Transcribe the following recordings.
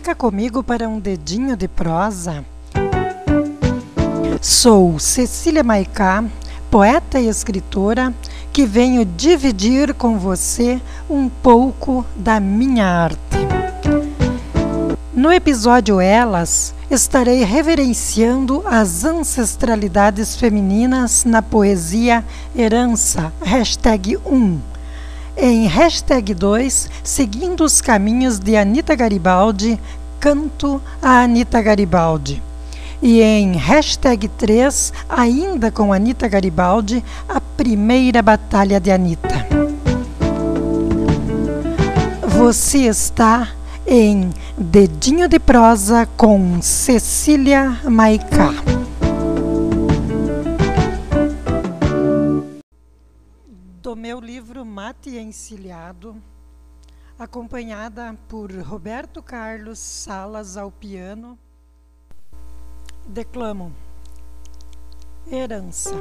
Fica comigo para um dedinho de prosa. Sou Cecília Maicá, poeta e escritora, que venho dividir com você um pouco da minha arte. No episódio Elas, estarei reverenciando as ancestralidades femininas na poesia Herança, hashtag 1 em hashtag 2, seguindo os caminhos de Anita Garibaldi, canto a Anita Garibaldi. E em hashtag 3, ainda com Anita Garibaldi, a primeira batalha de Anita. Você está em Dedinho de Prosa com Cecília Maicá. Meu livro Mate Encilhado, acompanhada por Roberto Carlos Salas ao piano, declamo Herança.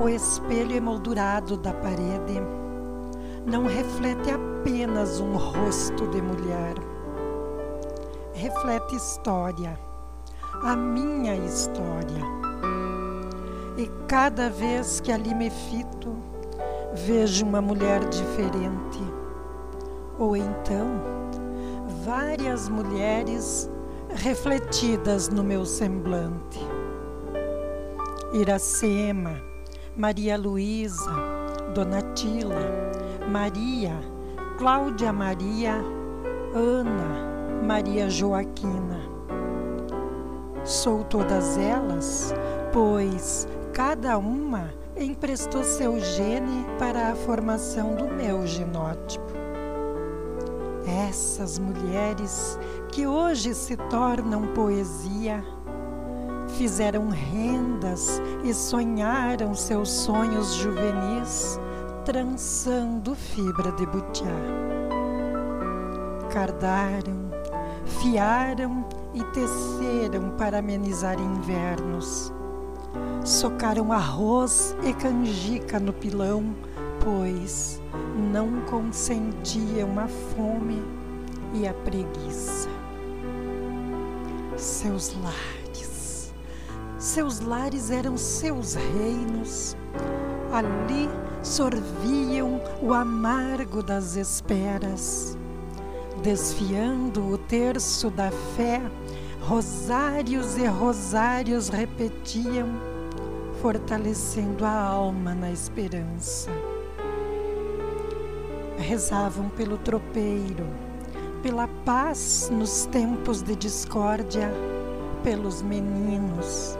O espelho emoldurado da parede não reflete apenas um rosto de mulher reflete história, a minha história. E cada vez que ali me fito, vejo uma mulher diferente. Ou então, várias mulheres refletidas no meu semblante. Iracema, Maria Luísa, Donatila, Maria, Cláudia Maria, Ana, Maria Joaquina. Sou todas elas, pois cada uma emprestou seu gene para a formação do meu genótipo. Essas mulheres que hoje se tornam poesia, fizeram rendas e sonharam seus sonhos juvenis, trançando fibra de butiá. Cardaram, fiaram e teceram para amenizar invernos. Socaram arroz e canjica no pilão, pois não consentiam a fome e a preguiça. Seus lares, seus lares eram seus reinos. Ali sorviam o amargo das esperas desfiando o terço da fé, rosários e rosários repetiam, fortalecendo a alma na esperança. Rezavam pelo tropeiro, pela paz nos tempos de discórdia, pelos meninos,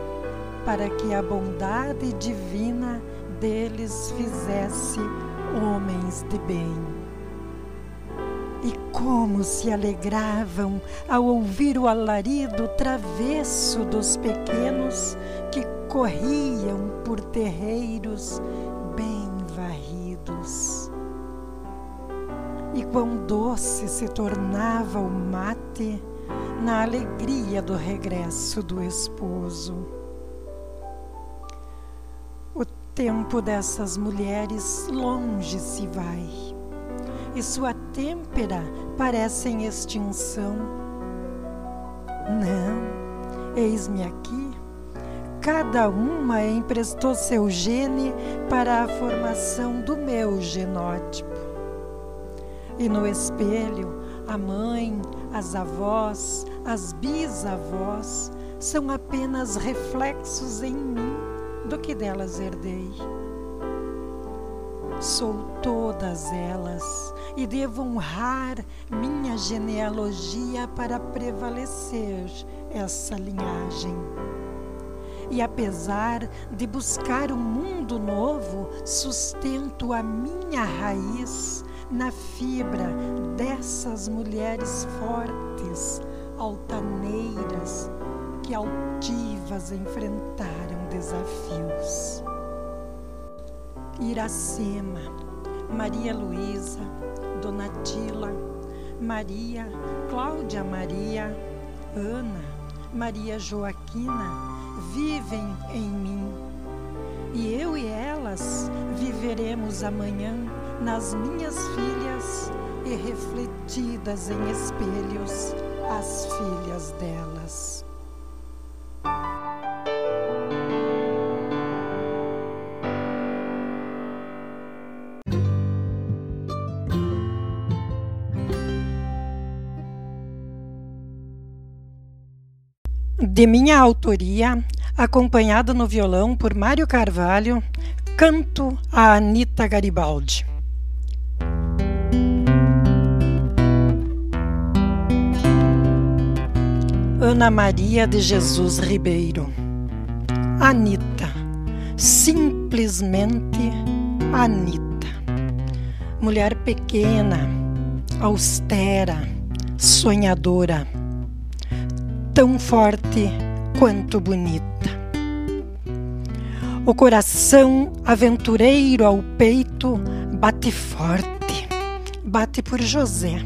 para que a bondade divina deles fizesse homens de bem. E como se alegravam ao ouvir o alarido travesso dos pequenos que corriam por terreiros bem varridos. E quão doce se tornava o mate na alegria do regresso do esposo. O tempo dessas mulheres longe se vai e sua têmpera parece em extinção. Não, eis-me aqui. Cada uma emprestou seu gene para a formação do meu genótipo. E no espelho, a mãe, as avós, as bisavós são apenas reflexos em mim do que delas herdei. Sou todas elas e devo honrar minha genealogia para prevalecer essa linhagem. E apesar de buscar um mundo novo, sustento a minha raiz na fibra dessas mulheres fortes, altaneiras, que altivas enfrentaram desafios. Iracema, Maria Luísa, Donatila, Maria, Cláudia Maria, Ana, Maria Joaquina vivem em mim. e eu e elas viveremos amanhã nas minhas filhas e refletidas em espelhos as filhas delas. De minha autoria, acompanhada no violão por Mário Carvalho, canto a Anita Garibaldi. Ana Maria de Jesus Ribeiro. Anita, simplesmente Anita. Mulher pequena, austera, sonhadora, tão forte quanto bonita. O coração aventureiro ao peito bate forte, bate por José.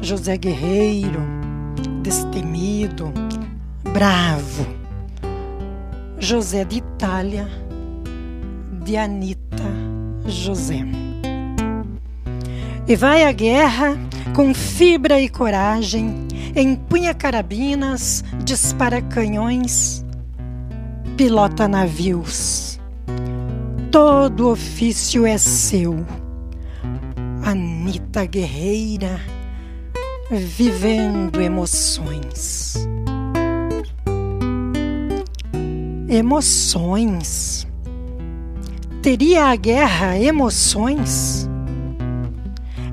José guerreiro, destemido, bravo. José de Itália, de Anita José. E vai à guerra com fibra e coragem, empunha carabinas, dispara canhões, pilota navios. Todo ofício é seu. Anita guerreira, vivendo emoções. Emoções. Teria a guerra emoções?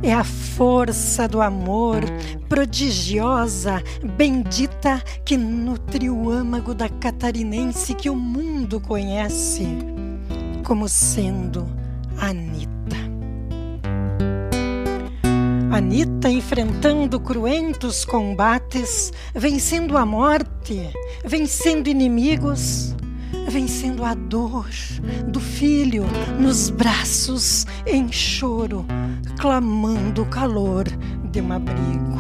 É a força do amor prodigiosa, bendita, que nutre o âmago da catarinense que o mundo conhece como sendo Anita. Anita enfrentando cruentos combates, vencendo a morte, vencendo inimigos, vencendo a dor do filho nos braços em choro, clamando o calor de um abrigo.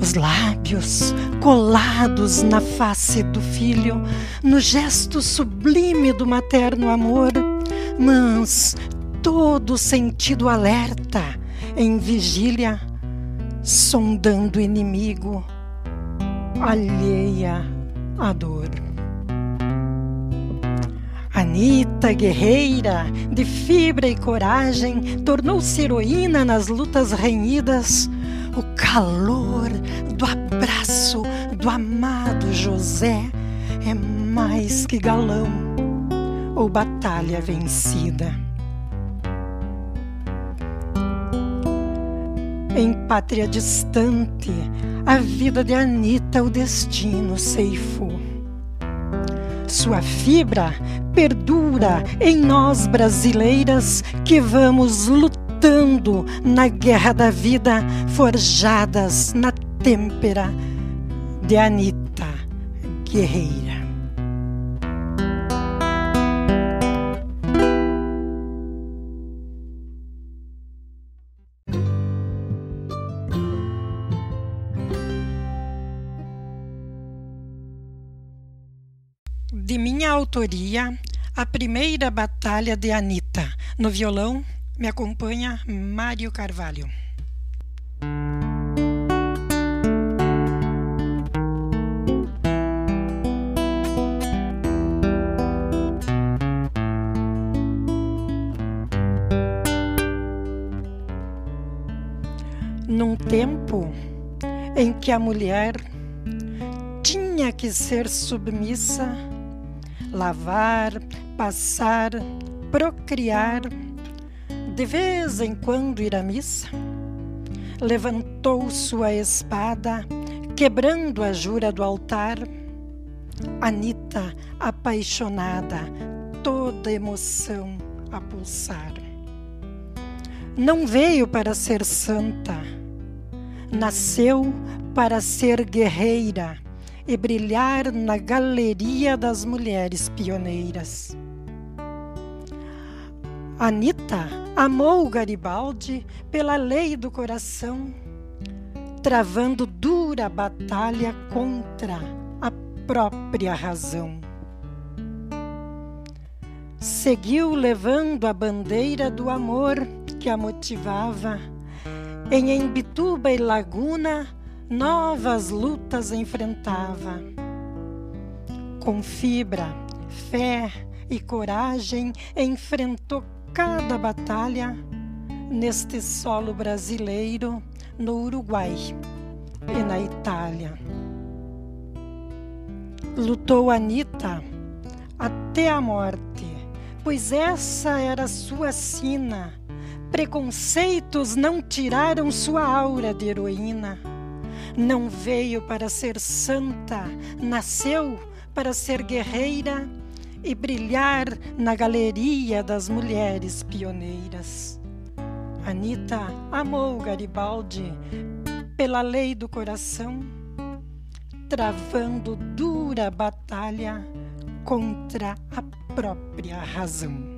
Os lábios colados na face do filho, no gesto sublime do materno amor, mas todo sentido alerta em vigília, sondando o inimigo, alheia à dor. Anita, guerreira, de fibra e coragem, tornou-se heroína nas lutas renhidas. O calor do abraço do amado José é mais que galão ou batalha vencida. Em pátria distante, a vida de Anita o destino ceifou. Sua fibra perdura em nós brasileiras que vamos lutando na guerra da vida, forjadas na têmpera de Anita, guerreira. De minha autoria, a primeira batalha de Anita. No violão, me acompanha Mário Carvalho. Num tempo em que a mulher tinha que ser submissa lavar, passar, procriar, de vez em quando ir à missa. Levantou sua espada, quebrando a jura do altar. Anita, apaixonada, toda emoção a pulsar. Não veio para ser santa, nasceu para ser guerreira e brilhar na galeria das mulheres pioneiras. Anita amou Garibaldi pela lei do coração, travando dura batalha contra a própria razão. seguiu levando a bandeira do amor que a motivava. Em Embituba e Laguna, novas lutas enfrentava. Com fibra, fé e coragem, enfrentou cada batalha neste solo brasileiro, no Uruguai e na Itália. Lutou Anita até a morte pois essa era sua sina. Preconceitos não tiraram sua aura de heroína. Não veio para ser santa, nasceu para ser guerreira e brilhar na galeria das mulheres pioneiras. Anita amou Garibaldi pela lei do coração, travando dura batalha contra a própria razão.